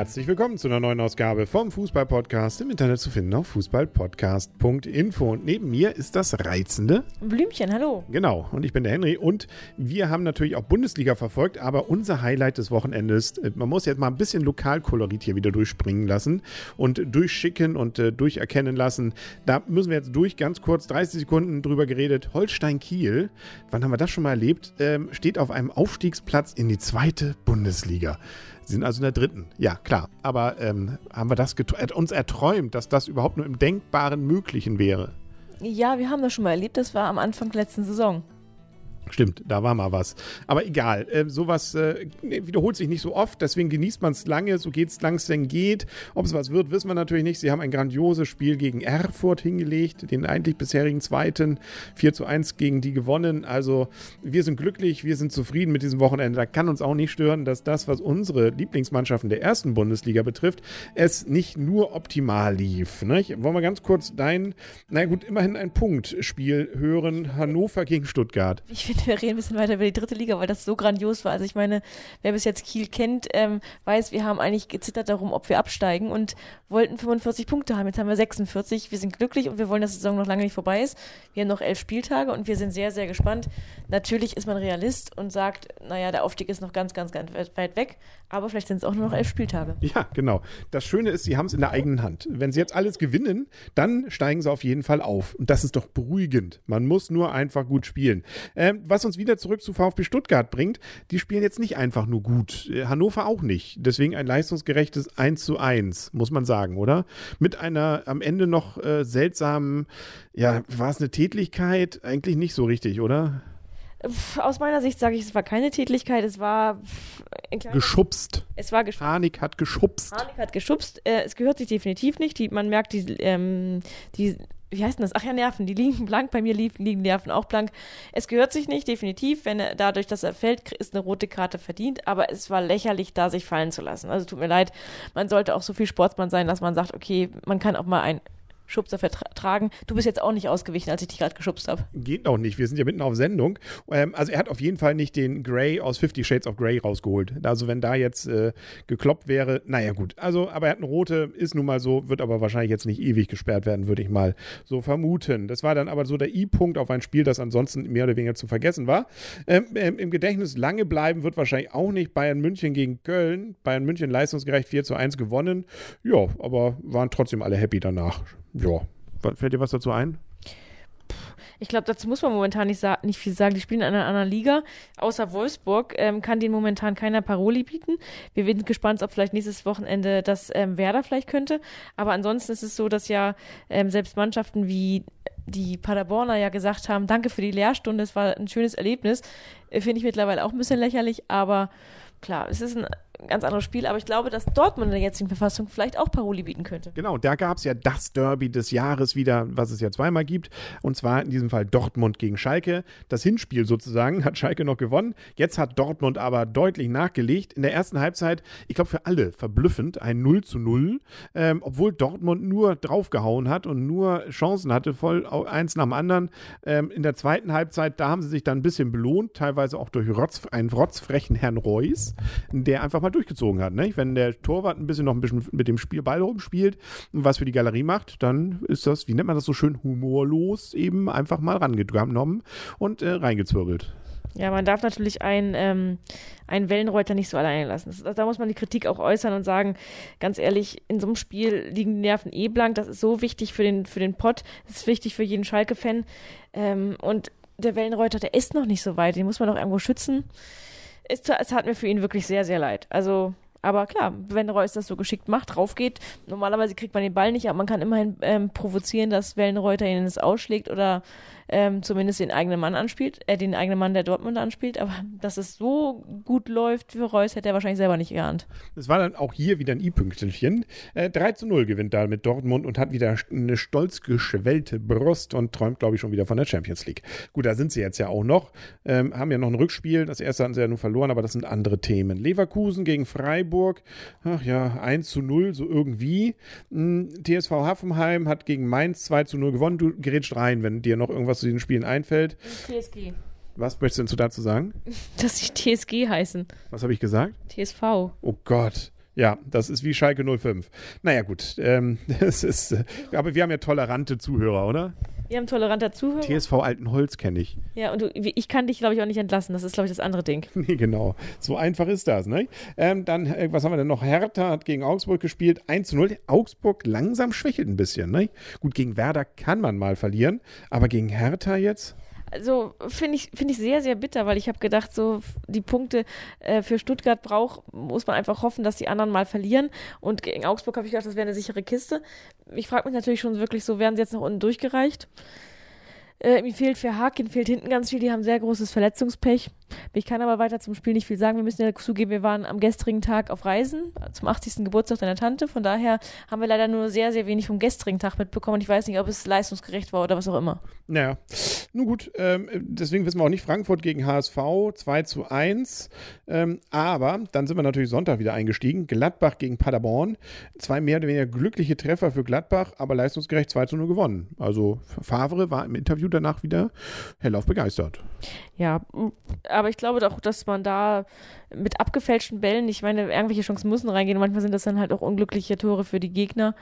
Herzlich willkommen zu einer neuen Ausgabe vom Fußball-Podcast im Internet zu finden auf fußballpodcast.info. Und neben mir ist das reizende Blümchen, hallo. Genau, und ich bin der Henry und wir haben natürlich auch Bundesliga verfolgt, aber unser Highlight des Wochenendes, äh, man muss jetzt mal ein bisschen Lokalkolorit hier wieder durchspringen lassen und durchschicken und äh, durcherkennen lassen. Da müssen wir jetzt durch, ganz kurz, 30 Sekunden drüber geredet. Holstein-Kiel, wann haben wir das schon mal erlebt, ähm, steht auf einem Aufstiegsplatz in die zweite Bundesliga. Sie sind also in der dritten. Ja, klar. Aber ähm, haben wir das uns erträumt, dass das überhaupt nur im Denkbaren Möglichen wäre? Ja, wir haben das schon mal erlebt. Das war am Anfang der letzten Saison. Stimmt, da war mal was. Aber egal, äh, sowas äh, wiederholt sich nicht so oft, deswegen genießt man es lange, so geht es langsam geht. Ob es was wird, wissen wir natürlich nicht. Sie haben ein grandioses Spiel gegen Erfurt hingelegt, den eigentlich bisherigen zweiten 4 zu 1 gegen die gewonnen. Also wir sind glücklich, wir sind zufrieden mit diesem Wochenende. Da kann uns auch nicht stören, dass das, was unsere Lieblingsmannschaften der ersten Bundesliga betrifft, es nicht nur optimal lief. Nicht? Wollen wir ganz kurz dein, na gut, immerhin ein Punktspiel hören, Hannover gegen Stuttgart. Ich finde wir reden ein bisschen weiter über die dritte Liga, weil das so grandios war. Also ich meine, wer bis jetzt Kiel kennt, ähm, weiß, wir haben eigentlich gezittert darum, ob wir absteigen und wollten 45 Punkte haben. Jetzt haben wir 46. Wir sind glücklich und wir wollen, dass die Saison noch lange nicht vorbei ist. Wir haben noch elf Spieltage und wir sind sehr, sehr gespannt. Natürlich ist man Realist und sagt, naja, der Aufstieg ist noch ganz, ganz, ganz weit weg, aber vielleicht sind es auch nur noch elf Spieltage. Ja, genau. Das Schöne ist, sie haben es in der eigenen Hand. Wenn sie jetzt alles gewinnen, dann steigen sie auf jeden Fall auf. Und das ist doch beruhigend. Man muss nur einfach gut spielen. Ähm, was uns wieder zurück zu VfB Stuttgart bringt, die spielen jetzt nicht einfach nur gut. Äh, Hannover auch nicht. Deswegen ein leistungsgerechtes 1 zu 1, muss man sagen, oder? Mit einer am Ende noch äh, seltsamen, ja, war es eine Tätlichkeit? Eigentlich nicht so richtig, oder? Aus meiner Sicht sage ich, es war keine Tätlichkeit, es war geschubst. Es war geschubst. Hanik hat geschubst. Hanik hat geschubst. Äh, es gehört sich definitiv nicht. Die, man merkt die, ähm, die wie heißt denn das? Ach ja, Nerven, die liegen blank, bei mir liegen Nerven auch blank. Es gehört sich nicht, definitiv, wenn er dadurch, dass er fällt, ist eine rote Karte verdient, aber es war lächerlich, da sich fallen zu lassen. Also tut mir leid, man sollte auch so viel Sportsmann sein, dass man sagt, okay, man kann auch mal ein Schubser vertragen. Du bist jetzt auch nicht ausgewichen, als ich dich gerade geschubst habe. Geht auch nicht. Wir sind ja mitten auf Sendung. Ähm, also er hat auf jeden Fall nicht den Grey aus Fifty Shades of Grey rausgeholt. Also wenn da jetzt äh, gekloppt wäre, naja gut. Also, aber er hat eine rote, ist nun mal so, wird aber wahrscheinlich jetzt nicht ewig gesperrt werden, würde ich mal so vermuten. Das war dann aber so der I-Punkt auf ein Spiel, das ansonsten mehr oder weniger zu vergessen war. Ähm, ähm, Im Gedächtnis lange bleiben wird wahrscheinlich auch nicht Bayern München gegen Köln. Bayern München leistungsgerecht 4 zu 1 gewonnen. Ja, aber waren trotzdem alle happy danach ja. Fällt dir was dazu ein? Ich glaube, dazu muss man momentan nicht, nicht, viel sagen. Die spielen in einer anderen Liga. Außer Wolfsburg ähm, kann denen momentan keiner Paroli bieten. Wir sind gespannt, ob vielleicht nächstes Wochenende das ähm, Werder vielleicht könnte. Aber ansonsten ist es so, dass ja ähm, selbst Mannschaften wie die Paderborner ja gesagt haben, danke für die Lehrstunde, es war ein schönes Erlebnis. Äh, Finde ich mittlerweile auch ein bisschen lächerlich, aber klar, es ist ein ganz anderes Spiel, aber ich glaube, dass Dortmund in der jetzigen Verfassung vielleicht auch Paroli bieten könnte. Genau, da gab es ja das Derby des Jahres wieder, was es ja zweimal gibt. Und zwar in diesem Fall Dortmund gegen Schalke. Das Hinspiel sozusagen hat Schalke noch gewonnen. Jetzt hat Dortmund aber deutlich nachgelegt. In der ersten Halbzeit, ich glaube für alle verblüffend, ein 0 zu 0. Ähm, obwohl Dortmund nur draufgehauen hat und nur Chancen hatte, voll eins nach dem anderen. Ähm, in der zweiten Halbzeit, da haben sie sich dann ein bisschen belohnt, teilweise auch durch Rotz, einen rotzfrechen Herrn Reus, der einfach mal mal durchgezogen hat. Ne? Wenn der Torwart ein bisschen noch ein bisschen mit dem Spielball rumspielt und was für die Galerie macht, dann ist das, wie nennt man das so schön, humorlos eben einfach mal rangenommen und äh, reingezwirbelt. Ja, man darf natürlich einen, ähm, einen Wellenreuter nicht so alleine lassen. Das, da muss man die Kritik auch äußern und sagen, ganz ehrlich, in so einem Spiel liegen die Nerven eh blank. Das ist so wichtig für den, für den Pott. Das ist wichtig für jeden Schalke-Fan. Ähm, und der Wellenreuter, der ist noch nicht so weit. Den muss man doch irgendwo schützen es, es hat mir für ihn wirklich sehr, sehr leid. Also, aber klar, wenn Reus das so geschickt macht, drauf geht, normalerweise kriegt man den Ball nicht, aber man kann immerhin ähm, provozieren, dass Wellenreuter ihn ins Ausschlägt oder ähm, zumindest den eigenen Mann anspielt, äh, den eigenen Mann der Dortmund anspielt, aber dass es so gut läuft für Reus, hätte er wahrscheinlich selber nicht geahnt. Es war dann auch hier wieder ein I-Pünktchen. Äh, 3 zu 0 gewinnt da mit Dortmund und hat wieder eine stolz geschwellte Brust und träumt, glaube ich, schon wieder von der Champions League. Gut, da sind sie jetzt ja auch noch. Ähm, haben ja noch ein Rückspiel. Das erste hatten sie ja nur verloren, aber das sind andere Themen. Leverkusen gegen Freiburg. Ach ja, 1 zu 0, so irgendwie. Hm, TSV Hoffenheim hat gegen Mainz 2 zu 0 gewonnen. Du gerätst rein, wenn dir noch irgendwas zu diesen Spielen einfällt. TSG. Was möchtest du dazu sagen? Dass sie TSG heißen. Was habe ich gesagt? TSV. Oh Gott. Ja, das ist wie Schalke 05. Naja, gut. Ähm, das ist, äh, aber wir haben ja tolerante Zuhörer, oder? Wir haben toleranter Zuhörer. TSV Altenholz kenne ich. Ja, und du, ich kann dich, glaube ich, auch nicht entlassen. Das ist, glaube ich, das andere Ding. Nee, genau. So einfach ist das, ne? Ähm, dann, äh, was haben wir denn noch? Hertha hat gegen Augsburg gespielt. 1 zu 0. Augsburg langsam schwächelt ein bisschen, ne? Gut, gegen Werder kann man mal verlieren, aber gegen Hertha jetzt? Also finde ich, find ich sehr, sehr bitter, weil ich habe gedacht, so die Punkte äh, für Stuttgart braucht, muss man einfach hoffen, dass die anderen mal verlieren. Und gegen Augsburg habe ich gedacht, das wäre eine sichere Kiste. Ich frage mich natürlich schon wirklich so, werden sie jetzt nach unten durchgereicht? Äh, mir fehlt für Haken, fehlt hinten ganz viel. Die haben sehr großes Verletzungspech. Ich kann aber weiter zum Spiel nicht viel sagen. Wir müssen ja zugeben, wir waren am gestrigen Tag auf Reisen zum 80. Geburtstag deiner Tante. Von daher haben wir leider nur sehr, sehr wenig vom gestrigen Tag mitbekommen. Und ich weiß nicht, ob es leistungsgerecht war oder was auch immer. Naja, nun gut. Ähm, deswegen wissen wir auch nicht Frankfurt gegen HSV 2 zu 1. Ähm, aber dann sind wir natürlich Sonntag wieder eingestiegen. Gladbach gegen Paderborn. Zwei mehr oder weniger glückliche Treffer für Gladbach, aber leistungsgerecht 2 zu 0 gewonnen. Also Favre war im Interview danach wieder hellauf begeistert. Ja, aber ich glaube doch, dass man da mit abgefälschten Bällen, ich meine, irgendwelche Chancen müssen reingehen. Manchmal sind das dann halt auch unglückliche Tore für die Gegner.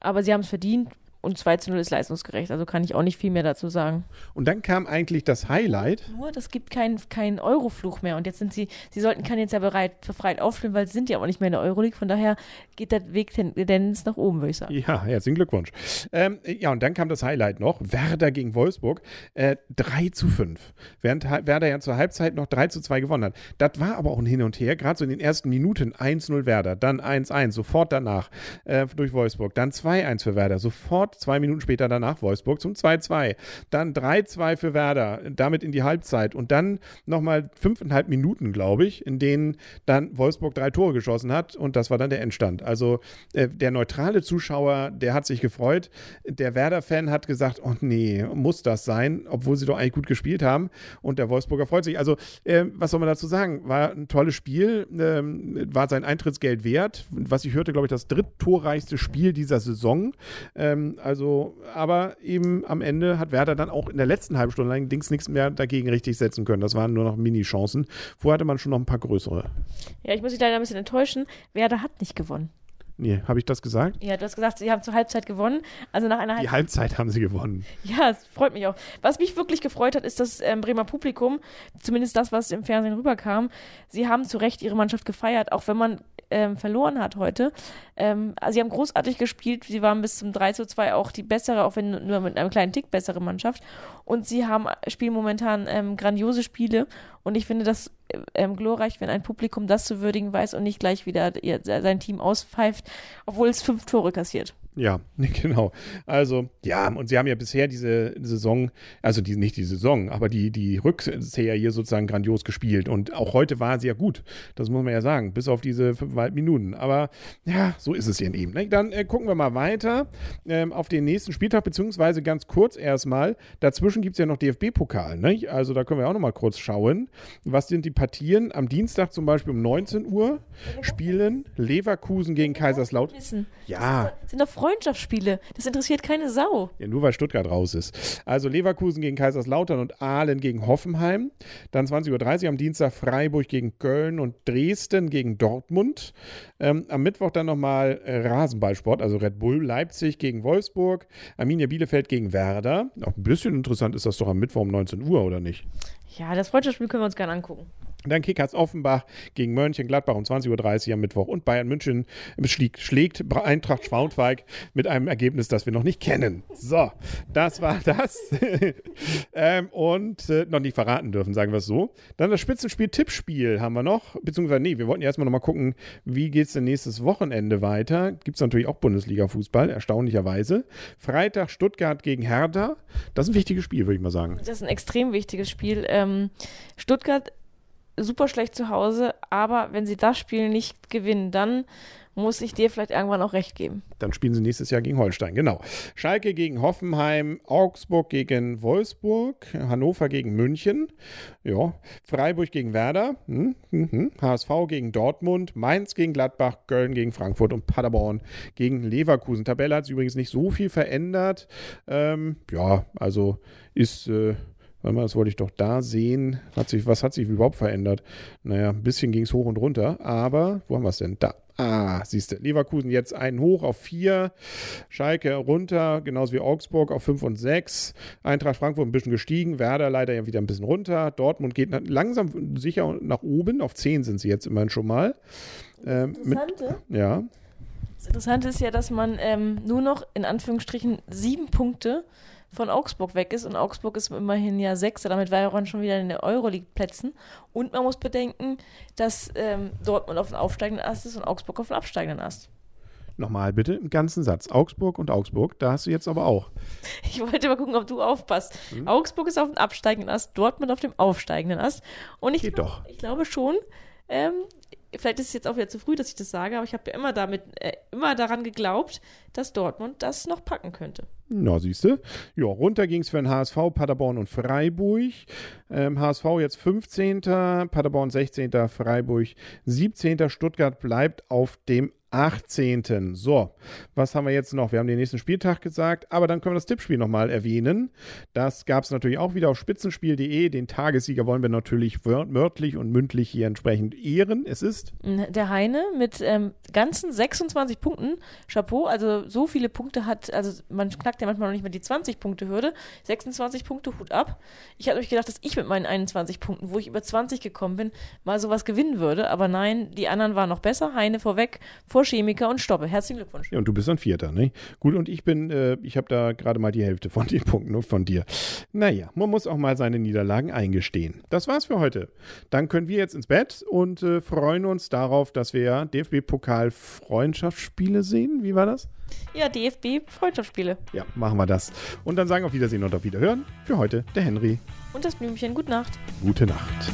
Aber sie haben es verdient und 2 zu 0 ist leistungsgerecht, also kann ich auch nicht viel mehr dazu sagen. Und dann kam eigentlich das Highlight. Nur, das gibt keinen kein Eurofluch mehr. Und jetzt sind sie, sie sollten kann jetzt ja bereit, befreit aufspielen, weil sie sind ja auch nicht mehr in der Euroleague. Von daher geht der Weg Tendenz nach oben, würde ich sagen. Ja, herzlichen Glückwunsch. Ähm, ja, und dann kam das Highlight noch. Werder gegen Wolfsburg. Äh, 3 zu 5. Während Werder ja zur Halbzeit noch 3 zu 2 gewonnen hat. Das war aber auch ein Hin und Her. Gerade so in den ersten Minuten 1-0 Werder, dann 1-1, sofort danach äh, durch Wolfsburg, dann 2-1 für Werder, sofort sofort zwei Minuten später danach Wolfsburg zum 2-2. Dann 3-2 für Werder, damit in die Halbzeit und dann nochmal fünfeinhalb Minuten, glaube ich, in denen dann Wolfsburg drei Tore geschossen hat und das war dann der Endstand. Also äh, der neutrale Zuschauer, der hat sich gefreut. Der Werder-Fan hat gesagt, oh nee, muss das sein, obwohl sie doch eigentlich gut gespielt haben und der Wolfsburger freut sich. Also äh, was soll man dazu sagen? War ein tolles Spiel, äh, war sein Eintrittsgeld wert. Was ich hörte, glaube ich, das dritttorreichste Spiel dieser Saison. Ähm, also, aber eben am Ende hat Werder dann auch in der letzten halben Stunde allerdings nichts mehr dagegen richtig setzen können. Das waren nur noch Mini-Chancen. Vorher hatte man schon noch ein paar größere. Ja, ich muss dich leider ein bisschen enttäuschen. Werder hat nicht gewonnen. Nee, habe ich das gesagt? Ja, du hast gesagt, sie haben zur Halbzeit gewonnen. Also nach einer Halbzeit. Die Halbzeit haben sie gewonnen. Ja, es freut mich auch. Was mich wirklich gefreut hat, ist das ähm, Bremer Publikum, zumindest das, was im Fernsehen rüberkam. Sie haben zu Recht ihre Mannschaft gefeiert, auch wenn man ähm, verloren hat heute. Ähm, also sie haben großartig gespielt. Sie waren bis zum 3 zu 2 auch die bessere, auch wenn nur mit einem kleinen Tick bessere Mannschaft. Und sie haben spielen momentan ähm, grandiose Spiele. Und ich finde das ähm, glorreich, wenn ein Publikum das zu würdigen weiß und nicht gleich wieder ihr, sein Team auspfeift, obwohl es fünf Tore kassiert. Ja, genau. Also, ja, und sie haben ja bisher diese Saison, also die, nicht die Saison, aber die, die Rückseher hier sozusagen grandios gespielt. Und auch heute war sie ja gut. Das muss man ja sagen, bis auf diese fünfeinhalb Minuten. Aber ja, so ist es eben. Ne? Dann äh, gucken wir mal weiter ähm, auf den nächsten Spieltag, beziehungsweise ganz kurz erstmal. Dazwischen gibt es ja noch DFB-Pokal. Ne? Also da können wir auch noch mal kurz schauen. Was sind die Partien? Am Dienstag zum Beispiel um 19 Uhr spielen Leverkusen gegen Kaiserslautern. Ja. Sind doch Freunde Freundschaftsspiele. Das interessiert keine Sau. Ja, nur weil Stuttgart raus ist. Also Leverkusen gegen Kaiserslautern und Aalen gegen Hoffenheim. Dann 20.30 Uhr am Dienstag Freiburg gegen Köln und Dresden gegen Dortmund. Ähm, am Mittwoch dann nochmal äh, Rasenballsport, also Red Bull Leipzig gegen Wolfsburg. Arminia Bielefeld gegen Werder. Auch ein bisschen interessant ist das doch am Mittwoch um 19 Uhr, oder nicht? Ja, das Freundschaftsspiel können wir uns gerne angucken. Dann Kickers Offenbach gegen Mönchengladbach um 20.30 Uhr am Mittwoch und Bayern München schlägt, Eintracht Schwaunfeig mit einem Ergebnis, das wir noch nicht kennen. So, das war das. ähm, und äh, noch nicht verraten dürfen, sagen wir es so. Dann das Spitzenspiel Tippspiel haben wir noch, beziehungsweise nee, wir wollten ja erstmal nochmal gucken, wie geht es denn nächstes Wochenende weiter. Gibt es natürlich auch Bundesliga-Fußball, erstaunlicherweise. Freitag Stuttgart gegen Hertha. Das ist ein wichtiges Spiel, würde ich mal sagen. Das ist ein extrem wichtiges Spiel. Ähm, Stuttgart super schlecht zu Hause, aber wenn sie das Spiel nicht gewinnen, dann muss ich dir vielleicht irgendwann auch recht geben. Dann spielen sie nächstes Jahr gegen Holstein, genau. Schalke gegen Hoffenheim, Augsburg gegen Wolfsburg, Hannover gegen München, ja, Freiburg gegen Werder, hm, hm, hm, HSV gegen Dortmund, Mainz gegen Gladbach, Köln gegen Frankfurt und Paderborn gegen Leverkusen. Tabelle hat sich übrigens nicht so viel verändert. Ähm, ja, also ist. Äh, Warte mal, das wollte ich doch da sehen. Hat sich, was hat sich überhaupt verändert? Naja, ein bisschen ging es hoch und runter, aber wo haben wir es denn? Da. Ah, siehst du. Leverkusen jetzt einen hoch auf vier. Schalke runter, genauso wie Augsburg auf fünf und sechs. Eintracht Frankfurt ein bisschen gestiegen. Werder leider ja wieder ein bisschen runter. Dortmund geht langsam sicher nach oben. Auf zehn sind sie jetzt immerhin schon mal. Ähm. Mit, ja. Das Interessante ist ja, dass man ähm, nur noch in Anführungsstrichen sieben Punkte von Augsburg weg ist und Augsburg ist immerhin ja Sechster, damit war er schon wieder in den Euroleague-Plätzen. Und man muss bedenken, dass ähm, Dortmund auf dem aufsteigenden Ast ist und Augsburg auf dem absteigenden Ast. Nochmal bitte, einen ganzen Satz. Augsburg und Augsburg, da hast du jetzt aber auch. Ich wollte mal gucken, ob du aufpasst. Hm? Augsburg ist auf dem absteigenden Ast, Dortmund auf dem aufsteigenden Ast. Und ich, Geht glaub, doch. ich glaube schon, ähm, vielleicht ist es jetzt auch wieder zu früh, dass ich das sage, aber ich habe ja immer damit, äh, immer daran geglaubt, dass Dortmund das noch packen könnte. Na, siehst du. Ja, runter ging es für den HSV, Paderborn und Freiburg. Ähm, HSV jetzt 15., Paderborn 16., Freiburg 17., Stuttgart bleibt auf dem 18. So, was haben wir jetzt noch? Wir haben den nächsten Spieltag gesagt, aber dann können wir das Tippspiel nochmal erwähnen. Das gab es natürlich auch wieder auf spitzenspiel.de. Den Tagessieger wollen wir natürlich wörtlich und mündlich hier entsprechend ehren. Es ist der Heine mit ähm, ganzen 26 Punkten. Chapeau, also so viele Punkte hat, also man knackt ja manchmal noch nicht mehr die 20-Punkte-Hürde. 26 Punkte, Hut ab. Ich hatte euch gedacht, dass ich mit meinen 21 Punkten, wo ich über 20 gekommen bin, mal sowas gewinnen würde. Aber nein, die anderen waren noch besser. Heine vorweg, vor vor Chemiker und Stoppe. Herzlichen Glückwunsch. Ja, und du bist ein Vierter, ne? Gut, und ich bin, äh, ich habe da gerade mal die Hälfte von den Punkten von dir. Naja, man muss auch mal seine Niederlagen eingestehen. Das war's für heute. Dann können wir jetzt ins Bett und äh, freuen uns darauf, dass wir DFB-Pokal-Freundschaftsspiele sehen. Wie war das? Ja, DFB-Freundschaftsspiele. Ja, machen wir das. Und dann sagen auf Wiedersehen und auf Wiederhören. Für heute der Henry. Und das Blümchen. Gute Nacht. Gute Nacht.